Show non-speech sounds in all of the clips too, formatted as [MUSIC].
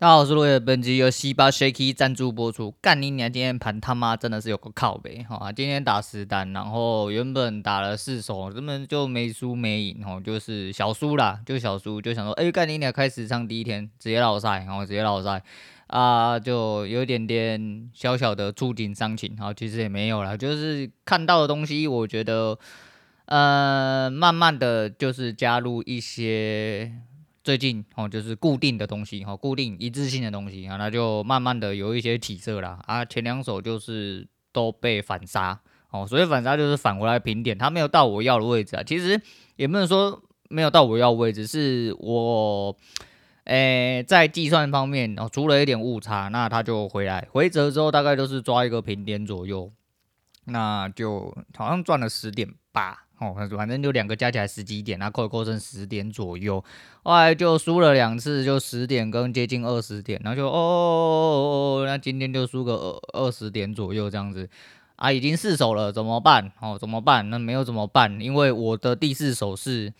大家好，我是落叶，本集由西巴 Shaky 赞助播出。干你娘！今天盘他妈真的是有个靠北哈！今天打十单，然后原本打了四手，根本就没输没赢哈，就是小输啦，就小输，就想说，哎、干你娘！开始上第一天直接落赛，然后直接落赛啊，就有点点小小的触景伤情，好，其实也没有啦，就是看到的东西，我觉得，呃，慢慢的就是加入一些。最近哦，就是固定的东西哈，固定一致性的东西啊，那就慢慢的有一些起色啦啊。前两手就是都被反杀哦，所以反杀就是返回来平点，它没有到我要的位置啊。其实也不能说没有到我要位置，是我诶、在计算方面哦出了一点误差，那它就回来回折之后大概都是抓一个平点左右，那就好像赚了十点八。哦，反正就两个加起来十几点，然后扣一扣剩十点左右，后来就输了两次，就十点跟接近二十点，然后就哦，哦，哦，哦，那今天就输个二二十点左右这样子，啊，已经四手了，怎么办？哦，怎么办？那没有怎么办？因为我的第四手是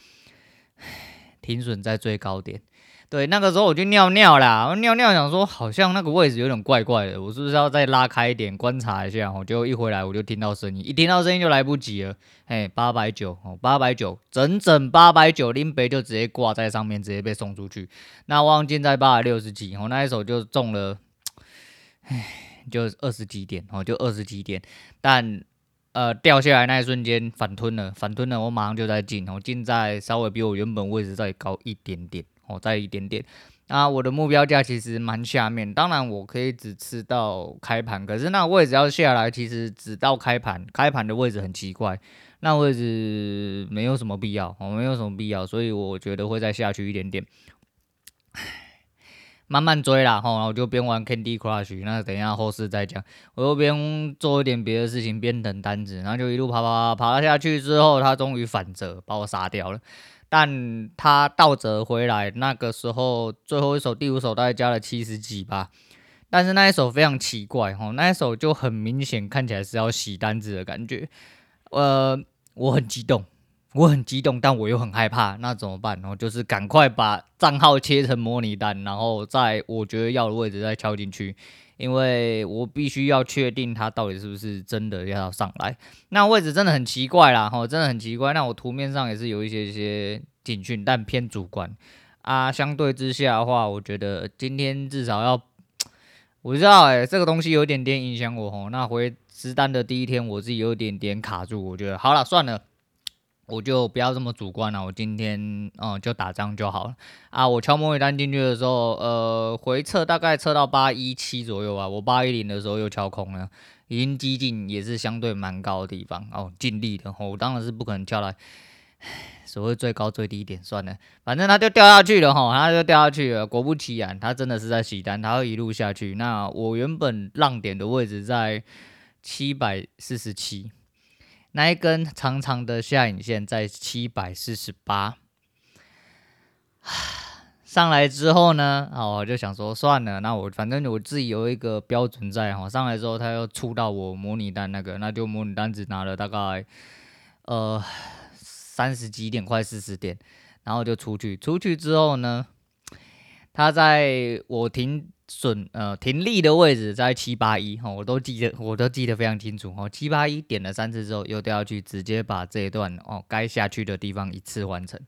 [SIGHS] 停损在最高点。对，那个时候我就尿尿啦，我尿尿想说好像那个位置有点怪怪的，我是不是要再拉开一点观察一下？我就一回来我就听到声音，一听到声音就来不及了。哎，八百九哦，八百九，整整八百九，拎北就直接挂在上面，直接被送出去。那望进在八百六十几，我那一手就中了，哎，就二十几点哦，就二十几点，但呃掉下来那一瞬间反吞了，反吞了，我马上就在进，我进在稍微比我原本位置再高一点点。哦，再一点点，啊，我的目标价其实蛮下面，当然我可以只吃到开盘，可是那位置要下来，其实只到开盘，开盘的位置很奇怪，那位置没有什么必要，哦，没有什么必要，所以我觉得会再下去一点点，慢慢追啦，吼，我就边玩 Candy Crush，那等一下后事再讲，我又边做一点别的事情，边等单子，然后就一路爬爬爬，爬了下去之后，他终于反折，把我杀掉了。但他倒折回来，那个时候最后一首第五首大概加了七十几吧，但是那一首非常奇怪哈，那一首就很明显看起来是要洗单子的感觉，呃，我很激动，我很激动，但我又很害怕，那怎么办？然后就是赶快把账号切成模拟单，然后在我觉得要的位置再敲进去。因为我必须要确定它到底是不是真的要上来，那位置真的很奇怪啦，吼，真的很奇怪。那我图面上也是有一些一些警讯，但偏主观啊。相对之下的话，我觉得今天至少要，我知道诶、欸，这个东西有点点影响我吼。那回实单的第一天，我自己有点点卡住，我觉得好了，算了。我就不要这么主观了，我今天嗯就打张就好了啊。我敲模拟单进去的时候，呃，回撤大概测到八一七左右吧。我八一零的时候又敲空了，已经接近也是相对蛮高的地方哦，尽力的。我当然是不可能敲来所谓最高最低点，算了，反正它就掉下去了哈，它就掉下去了。果不其然，它真的是在洗单，它会一路下去。那我原本浪点的位置在七百四十七。那一根长长的下影线在七百四十八，[SIGHS] 上来之后呢，哦，我就想说算了，那我反正我自己有一个标准在哈，上来之后它又出到我模拟单那个，那就模拟单只拿了大概呃三十几点，快四十点，然后就出去，出去之后呢，它在我停。损呃停利的位置在七八一哈，我都记得，我都记得非常清楚哦。七八一点了三次之后又掉下去，直接把这一段哦该下去的地方一次完成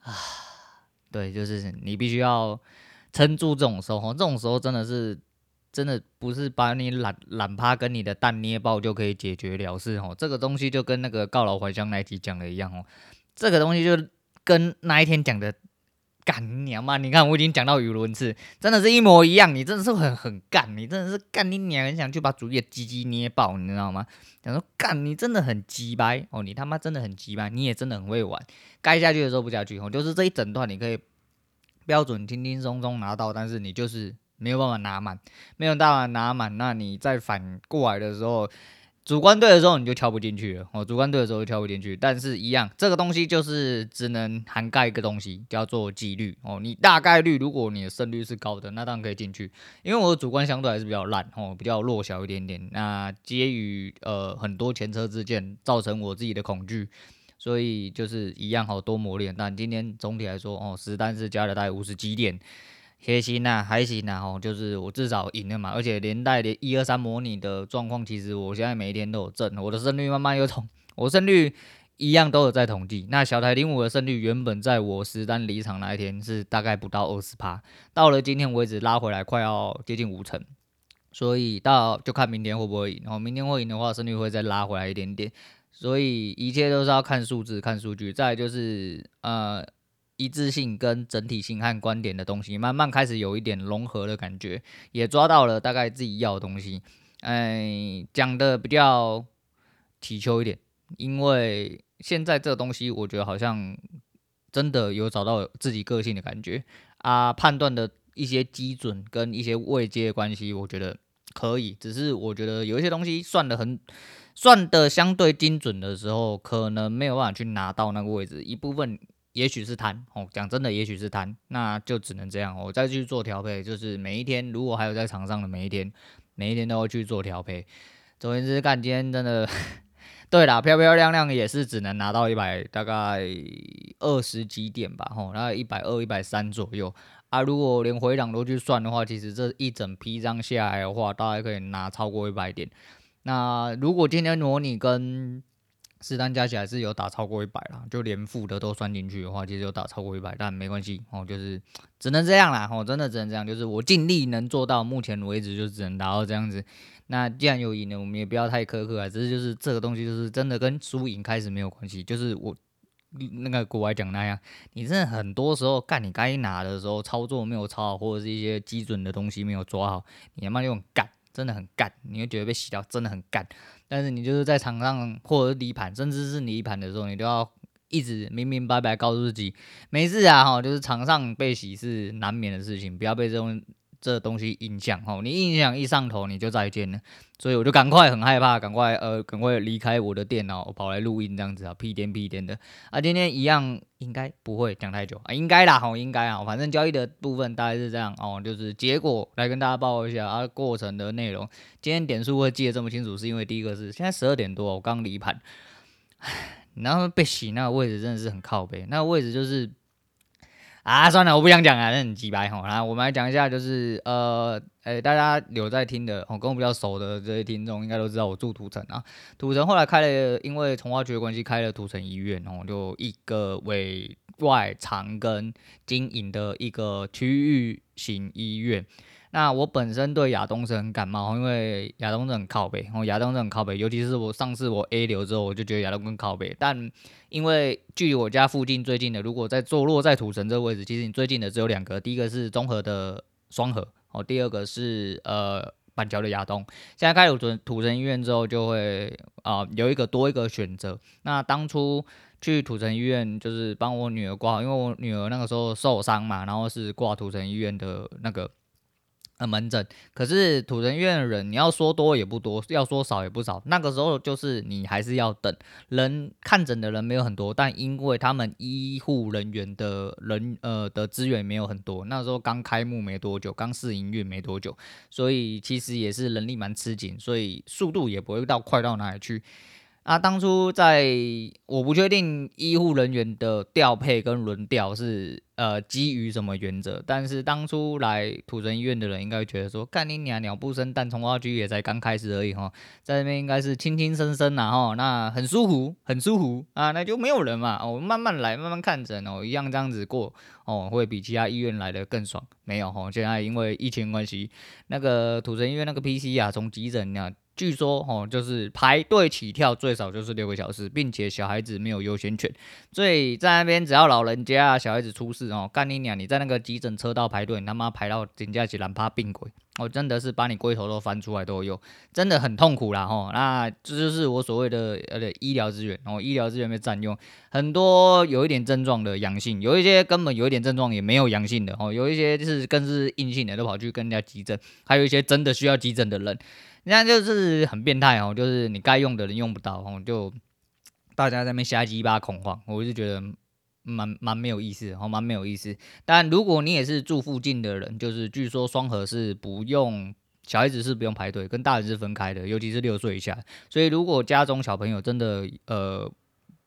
啊。对，就是你必须要撑住这种时候，这种时候真的是真的不是把你懒懒趴跟你的蛋捏爆就可以解决了事哦。这个东西就跟那个告老还乡那集讲的一样哦，这个东西就跟那一天讲的。干娘嘛！你看我已经讲到语无伦次，真的是一模一样。你真的是很很干，你真的是干你娘，很想去把主页鸡鸡捏爆，你知道吗？想说干你真的很鸡掰哦，你他妈真的很鸡掰，你也真的很会玩。该下去的时候不下去哦，就是这一整段你可以标准轻轻松松拿到，但是你就是没有办法拿满，没有办法拿满，那你再反过来的时候。主观对的时候你就跳不进去了哦，主观对的时候就跳不进去，但是一样，这个东西就是只能涵盖一个东西，叫做几率哦。你大概率，如果你的胜率是高的，那当然可以进去。因为我的主观相对还是比较烂哦，比较弱小一点点。那基于呃很多前车之鉴，造成我自己的恐惧，所以就是一样好多磨练。但今天总体来说哦，实单是加了大概五十几点，还行啊，还行啊，吼，就是我至少赢了嘛，而且连带的一二三模拟的状况，其实我现在每一天都有正，我的胜率慢慢有统，我胜率一样都有在统计。那小台零五的胜率原本在我实单离场那一天是大概不到二十趴，到了今天为止拉回来快要接近五成，所以到就看明天会不会赢，然后明天会赢的话，胜率会再拉回来一点点，所以一切都是要看数字、看数据。再就是呃。一致性跟整体性和观点的东西，慢慢开始有一点融合的感觉，也抓到了大概自己要的东西。哎，讲的比较体求一点，因为现在这个东西，我觉得好像真的有找到自己个性的感觉啊。判断的一些基准跟一些位阶的关系，我觉得可以。只是我觉得有一些东西算得很，算得相对精准的时候，可能没有办法去拿到那个位置一部分。也许是贪哦，讲真的，也许是贪，那就只能这样。我再去做调配，就是每一天，如果还有在场上的每一天，每一天都要去做调配。总而言之，干今天真的，[LAUGHS] 对啦，漂漂亮亮也是只能拿到一百大概二十几点吧，吼，那一百二、一百三左右啊。如果连回档都去算的话，其实这一整批张下来的话，大概可以拿超过一百点。那如果今天模拟跟四单加起来是有打超过一百啦，就连负的都算进去的话，其实有打超过一百，但没关系哦，就是只能这样啦，哦，真的只能这样，就是我尽力能做到，目前为止就只能达到这样子。那既然有赢了，我们也不要太苛刻啊，只是就是这个东西就是真的跟输赢开始没有关系，就是我那个国外讲那样，你真的很多时候干你该拿的时候操作没有操好，或者是一些基准的东西没有抓好，你他妈就干，真的很干，你会觉得被洗掉，真的很干。但是你就是在场上或者离盘，甚至是你离盘的时候，你都要一直明明白白告诉自己，没事啊，哈，就是场上被洗是难免的事情，不要被这种。这东西影响哦，你印象一上头你就再见了，所以我就赶快很害怕，赶快呃赶快离开我的电脑，跑来录音这样子啊，屁颠屁颠的。啊，今天一样应该不会讲太久。啊，应该啦吼，应该啊，反正交易的部分大概是这样哦，就是结果来跟大家报一下啊，过程的内容，今天点数会记得这么清楚，是因为第一个是现在十二点多，我刚离盘，唉，然后被洗那个位置真的是很靠北，那个位置就是。啊，算了，我不想讲了，那很鸡白吼。来，我们来讲一下，就是呃，诶，大家有在听的，哦，跟我比较熟的这些听众应该都知道，我住土城啊。土城后来开了，因为从化区的关系，开了土城医院哦，就一个为外长庚经营的一个区域型医院。那我本身对亚东是很感冒，因为亚东是很靠北，哦，亚东是很靠北，尤其是我上次我 A 流之后，我就觉得亚东更靠北。但因为距离我家附近最近的，如果在坐落在土城这个位置，其实你最近的只有两个，第一个是综合的双河，哦，第二个是呃板桥的亚东。现在开有土土城医院之后，就会啊、有一个多一个选择。那当初去土城医院就是帮我女儿挂号，因为我女儿那个时候受伤嘛，然后是挂土城医院的那个。呃门诊，可是土人院的人，你要说多也不多，要说少也不少。那个时候就是你还是要等，人看诊的人没有很多，但因为他们医护人员的人呃的资源没有很多，那时候刚开幕没多久，刚试营运没多久，所以其实也是人力蛮吃紧，所以速度也不会到快到哪里去。啊，当初在我不确定医护人员的调配跟轮调是呃基于什么原则，但是当初来土城医院的人应该会觉得说，干你娘鸟不生蛋，从化区也才刚开始而已哈，在那边应该是轻轻松松然后那很舒服，很舒服啊，那就没有人嘛，我们慢慢来，慢慢看诊哦，一样这样子过哦，会比其他医院来的更爽，没有哈，现在因为疫情关系，那个土城医院那个 PC 啊，从急诊啊。据说哦，就是排队起跳最少就是六个小时，并且小孩子没有优先权，所以在那边只要老人家、小孩子出事哦，干你娘！你在那个急诊车道排队，你他妈排到人家起来怕病鬼，我、哦、真的是把你龟头都翻出来都有，真的很痛苦啦吼。那这就是我所谓的呃医疗资源哦，医疗资源被占用，很多有一点症状的阳性，有一些根本有一点症状也没有阳性的哦，有一些就是更是阴性的都跑去跟人家急诊，还有一些真的需要急诊的人。人家就是很变态哦，就是你该用的人用不到哦，就大家在那边瞎鸡巴恐慌，我就觉得蛮蛮没有意思哦，蛮没有意思。但如果你也是住附近的人，就是据说双和是不用小孩子是不用排队，跟大人是分开的，尤其是六岁以下。所以如果家中小朋友真的呃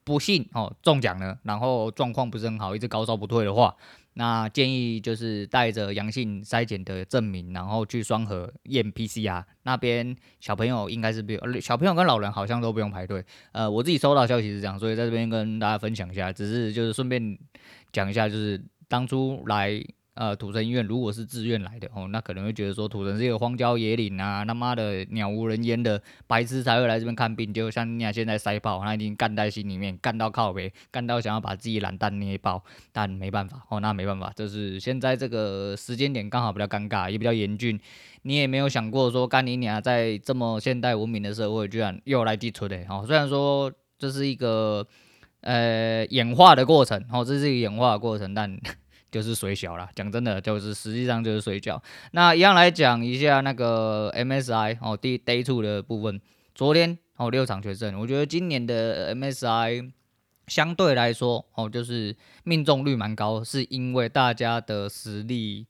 不幸哦中奖了，然后状况不是很好，一直高烧不退的话。那建议就是带着阳性筛检的证明，然后去双核验 PCR。那边小朋友应该是不用，小朋友跟老人好像都不用排队。呃，我自己收到消息是这样，所以在这边跟大家分享一下，只是就是顺便讲一下，就是当初来。呃，土城医院如果是自愿来的哦，那可能会觉得说土城是一个荒郊野岭啊，他妈的鸟无人烟的，白痴才会来这边看病。就像你俩现在塞爆，他已经干在心里面，干到靠北，干到想要把自己懒蛋捏爆，但没办法哦，那没办法，就是现在这个时间点刚好比较尴尬，也比较严峻。你也没有想过说，干你俩在这么现代文明的社会，居然又来寄出的哦。虽然说这是一个呃演化的过程哦，这是一个演化的过程，但。就是水小啦，讲真的，就是实际上就是水饺。那一样来讲一下那个 MSI 哦，第 Day Two 的部分，昨天哦六场决胜，我觉得今年的 MSI 相对来说哦，就是命中率蛮高，是因为大家的实力，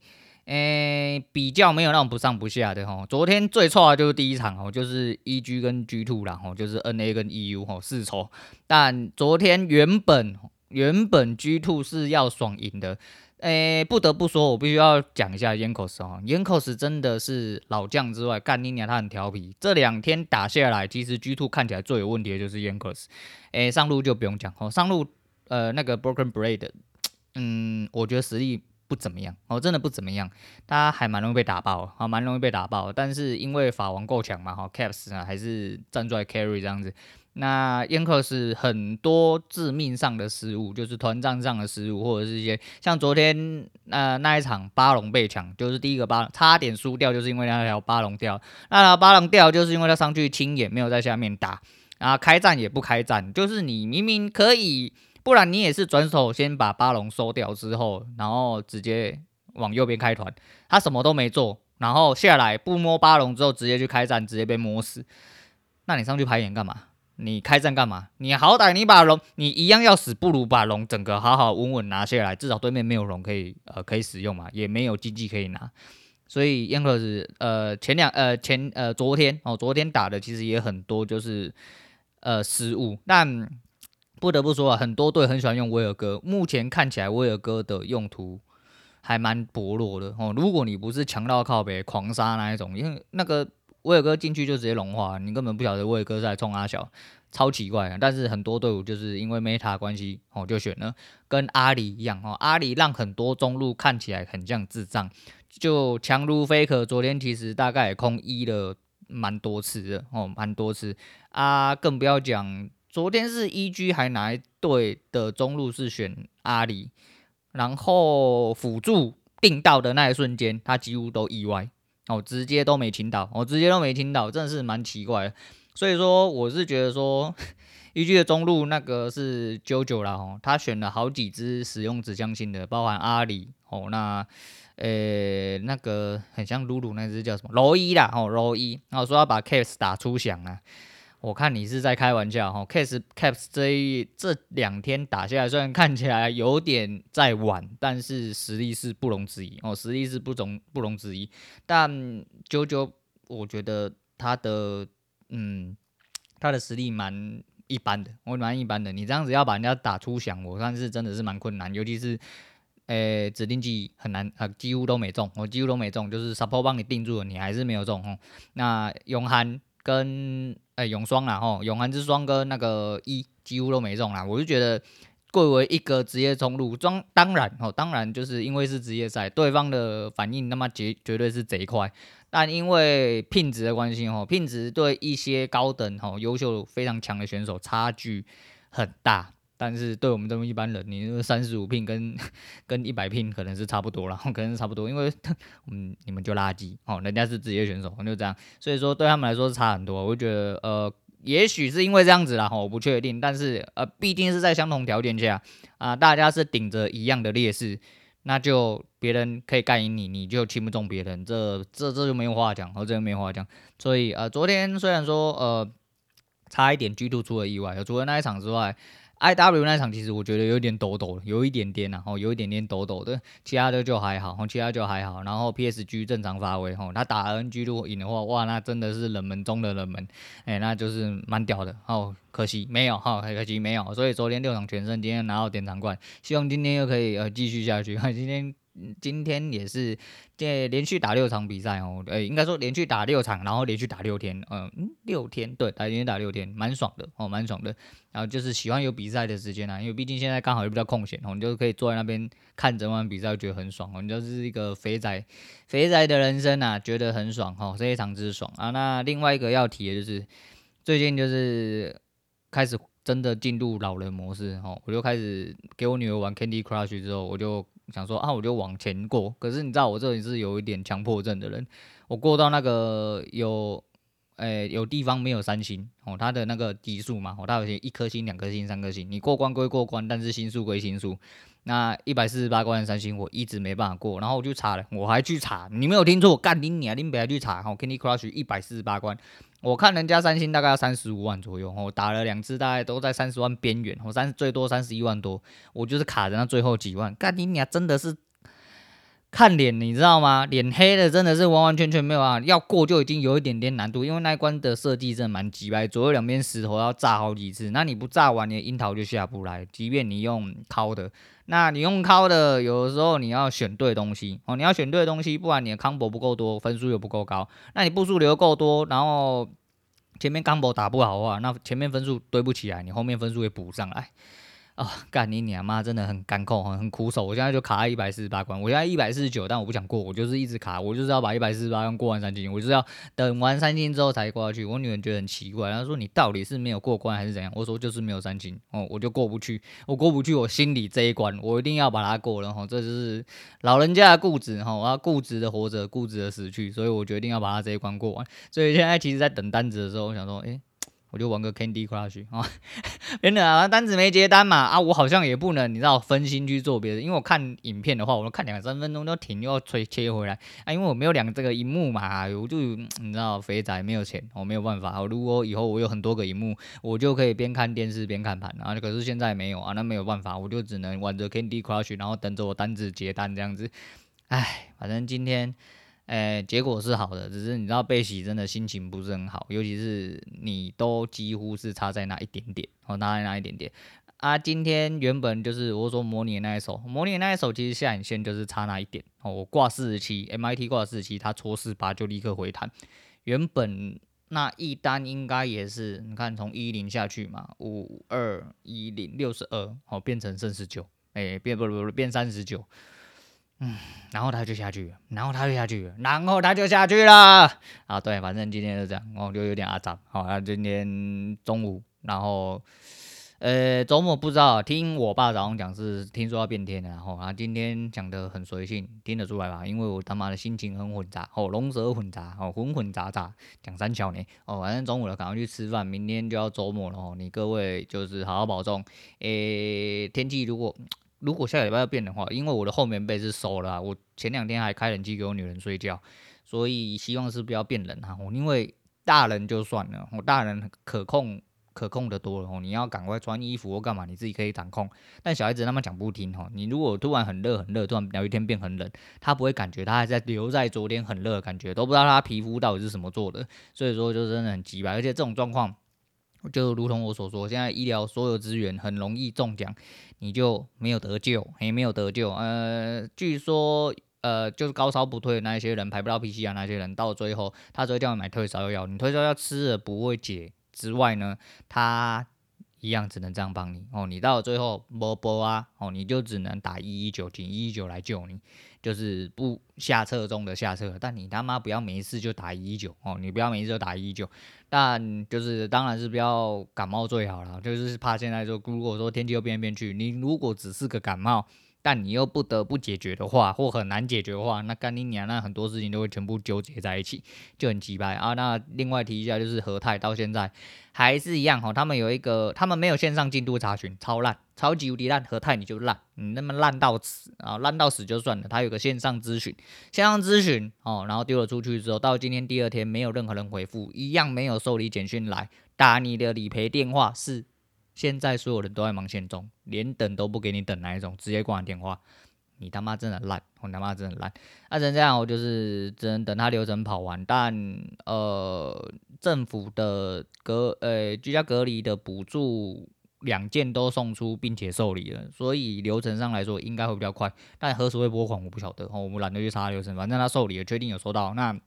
诶、比较没有那种不上不下的哈。昨天最错的就是第一场哦，就是 EG 跟 G Two 啦，哦，就是 NA 跟 EU 哦四抽，但昨天原本原本 G Two 是要爽赢的。诶、不得不说，我必须要讲一下 YanKos 哦，YanKos 真的是老将之外，干你娘他很调皮。这两天打下来，其实 G2 看起来最有问题的就是 YanKos，。诶、上路就不用讲哦，上路呃那个 Broken Blade，[TSK] 嗯，我觉得实力不怎么样哦，真的不怎么样，他还蛮容易被打爆啊，蛮容易被打爆。但是因为法王够强嘛，哈，Caps 啊还是站出来 carry 这样子。那燕克是很多致命上的失误，就是团战上的失误，或者是一些像昨天呃那一场巴龙被抢，就是第一个巴差点输掉，就是因为那条巴龙掉。那条巴龙掉，就是因为他上去清眼没有在下面打，然后开战也不开战，就是你明明可以，不然你也是转手先把巴龙收掉之后，然后直接往右边开团，他什么都没做，然后下来不摸巴龙之后直接去开战，直接被摸死，那你上去排演干嘛？你开战干嘛？你好歹你把龙，你一样要死，不如把龙整个好好稳稳拿下来，至少对面没有龙可以呃可以使用嘛，也没有经济可以拿。所以燕克斯呃前两呃前呃昨天哦昨天打的其实也很多就是呃失误，但不得不说啊，很多队很喜欢用威尔哥，目前看起来威尔哥的用途还蛮薄弱的哦。如果你不是强到靠北狂杀那一种，因为那个。威尔哥进去就直接融化，你根本不晓得威尔哥在冲阿小，超奇怪啊！但是很多队伍就是因为 meta 关系哦，就选了跟阿里一样哦，阿里让很多中路看起来很像智障，就强如 faker。昨天其实大概也空一了蛮多次的哦，蛮多次啊，更不要讲昨天是 EG 还哪一队的中路是选阿里，然后辅助定到的那一瞬间，他几乎都意外。哦，直接都没听到，我、哦、直接都没听到，真的是蛮奇怪。所以说，我是觉得说，EG 的中路那个是 JoJo 啦，哦，他选了好几只使用指向性的，包含阿里，哦，那，呃、那个很像露露那只叫什么？罗伊啦，哦，罗伊，然后说要把 Case 打出响啊。我看你是在开玩笑哈，Caps Caps 这一这两天打下来，虽然看起来有点在晚，但是实力是不容置疑哦，实力是不容不容置疑。但 JoJo 我觉得他的嗯他的实力蛮一般的，我蛮一般的。你这样子要把人家打出响，我算是真的是蛮困难，尤其是诶、指定技很难啊，几乎都没中，我几乎都没中，就是 Support 帮你定住了，你还是没有中哦。那永涵跟哎、永双啦吼，永恒之双跟那个一几乎都没中啦，我就觉得贵为一个职业中路，装当然哦，当然就是因为是职业赛，对方的反应那么绝绝对是贼快，但因为聘职的关系哦，聘职对一些高等哦优秀非常强的选手差距很大。但是对我们这么一般人，你三十五聘跟跟一百聘可能是差不多了，[LAUGHS] 可能是差不多，因为嗯你们就垃圾哦，人家是职业选手，就这样，所以说对他们来说是差很多。我觉得呃，也许是因为这样子啦，我不确定，但是呃，毕竟是在相同条件下啊、大家是顶着一样的劣势，那就别人可以干赢你，你就轻不中别人，这这这就没有话讲，哦这就没有话讲。所以呃，昨天虽然说呃差一点 G2 出了意外，除了那一场之外。IW 那场其实我觉得有点抖抖，有一点点然后有一点点抖抖的，其他的就还好，其他就还好。然后 PSG 正常发挥，吼，他打 NG 如果赢的话，哇，那真的是冷门中的冷门，哎，那就是蛮屌的。哦，可惜没有，哈，可惜没有。所以昨天六场全胜，今天拿到典藏冠，希望今天又可以呃继续下去。[LAUGHS] 今天。今天也是这连续打六场比赛哦，呃，应该说连续打六场，然后连续打六天，嗯，六天对，打连续打六天，蛮爽的哦，蛮爽的。然后就是喜欢有比赛的时间啊，因为毕竟现在刚好也比较空闲哦，你就可以坐在那边看整晚比赛，觉得很爽哦。你就是一个肥仔，肥仔的人生啊，觉得很爽哦，非常之爽啊。那另外一个要提的就是，最近就是开始真的进入老人模式哦，我就开始给我女儿玩 Candy Crush 之后，我就。想说啊，我就往前过。可是你知道我这里是有一点强迫症的人，我过到那个有，诶、有地方没有三星哦，它的那个级数嘛，哦，它有些一颗星、两颗星、三颗星，你过关归过关，但是星数归星数。那一百四十八关三星，我一直没办法过，然后我就查了，我还去查，你没有听错，我干你你啊，你别去查，哦，Candy Crush 一百四十八关。我看人家三星大概要三十五万左右，我打了两次，大概都在三十万边缘，我三最多三十一万多，我就是卡在那最后几万。干你娘，真的是看脸，你知道吗？脸黑的真的是完完全全没有啊，要过就已经有一点点难度，因为那一关的设计真的蛮鸡掰，左右两边石头要炸好几次，那你不炸完，你的樱桃就下不来，即便你用敲的。那你用靠的，有的时候你要选对东西哦，你要选对东西，不然你的 combo 不够多，分数又不够高。那你步数留够多，然后前面 combo 打不好的话，那前面分数堆不起来，你后面分数也补不上来。啊，干、你娘妈，真的很干控，很苦手。我现在就卡在一百四十八关，我现在一百四十九，但我不想过，我就是一直卡，我就是要把一百四十八关过完三星，我就是要等完三星之后才过去。我女儿觉得很奇怪，她说你到底是没有过关还是怎样？我说就是没有三星，哦，我就过不去，我过不去，我心里这一关，我一定要把它过了，哈，这就是老人家的固执，哈，我要固执的活着，固执的死去，所以我决定要把它这一关过完。所以现在其实，在等单子的时候，我想说，诶、我就玩个 Candy Crush 啊，[LAUGHS] 真的啊，单子没接单嘛啊，我好像也不能，你知道分心去做别的，因为我看影片的话，我都看两三分钟就停，又要吹切回来啊，因为我没有两个这个荧幕嘛，我就你知道肥仔没有钱，我没有办法。我如果以后我有很多个荧幕，我就可以边看电视边看盘啊，可是现在没有啊，那没有办法，我就只能玩着 Candy Crush，然后等着我单子接单这样子。唉，反正今天。诶、欸，结果是好的，只是你知道贝喜真的心情不是很好，尤其是你都几乎是差在那一点点，哦，差在那一点点啊。今天原本就是我说模拟那一手，模拟那一手其实下影线就是差那一点哦。我挂四十七，MIT 挂四十七，他戳四八就立刻回弹。原本那一单应该也是，你看从一零下去嘛，五二一零六十二，哦，变成剩十九，诶，变不不不变三十九。嗯，然后他就下去，然后他就下去，然后他就下去了。啊，对，反正今天就这样，我就有点阿杂。好，啊，今天中午，然后，呃，周末不知道，听我爸早上讲是听说要变天了，然后啊，今天讲的很随性，听得出来吧？因为我他妈的心情很混杂，哦，龙蛇混杂，哦，混混杂杂，讲三小年，哦，反正中午了，赶快去吃饭，明天就要周末了，哦，你各位就是好好保重。诶，天气如果。如果下礼拜要变的话，因为我的后棉被是收了，我前两天还开冷气给我女人睡觉，所以希望是不要变冷哈。我因为大人就算了，我大人可控可控的多了哦。你要赶快穿衣服或干嘛，你自己可以掌控。但小孩子他们讲不听哈。你如果突然很热很热，突然有一天变很冷，他不会感觉，他还在留在昨天很热的感觉，都不知道他皮肤到底是什么做的。所以说就真的很急吧，而且这种状况。就如同我所说，现在医疗所有资源很容易中奖，你就没有得救，也没有得救。呃，据说，呃，就是高烧不退的那一些人，排不到 PCR 那些人，到最后他只会叫你买退烧药，你退烧药吃了不会解之外呢，他一样只能这样帮你哦。你到了最后没没啊，哦，你就只能打一一九，请一一九来救你。就是不下策中的下策，但你他妈不要每一次就打一九哦，你不要每一次就打一九，但就是当然是不要感冒最好了，就是怕现在就如果说天气又变变去，你如果只是个感冒。但你又不得不解决的话，或很难解决的话，那干你娘，那很多事情都会全部纠结在一起，就很鸡掰啊。那另外提一下，就是和泰到现在还是一样哈，他们有一个，他们没有线上进度查询，超烂，超级无敌烂。和泰你就烂，你那么烂到死啊，烂到死就算了。他有个线上咨询，线上咨询哦，然后丢了出去之后，到今天第二天没有任何人回复，一样没有受理简讯来，打你的理赔电话是现在所有人都在忙线中，连等都不给你等那一种，直接挂电话。你他妈真的烂，我他妈真的烂。那只能这样，我就是只能等他流程跑完。但呃，政府的隔呃居家隔离的补助两件都送出，并且受理了，所以流程上来说应该会比较快。但何时会拨款我不晓得，我们懒得去查流程，反正他受理了，确定有收到那。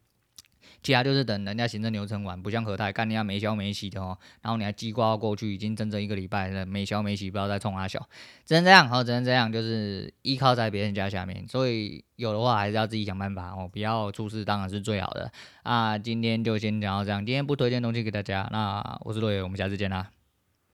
其他就是等人家行政流程完，不像何泰干人家没消没息的哦，然后你还记挂过去，已经整整一个礼拜了，没消没息，不要再冲阿小，只能这样，好，只能这样，就是依靠在别人家下面，所以有的话还是要自己想办法哦，不要出事当然是最好的啊。今天就先讲到这样，今天不推荐东西给大家，那我是洛野，我们下次见啦。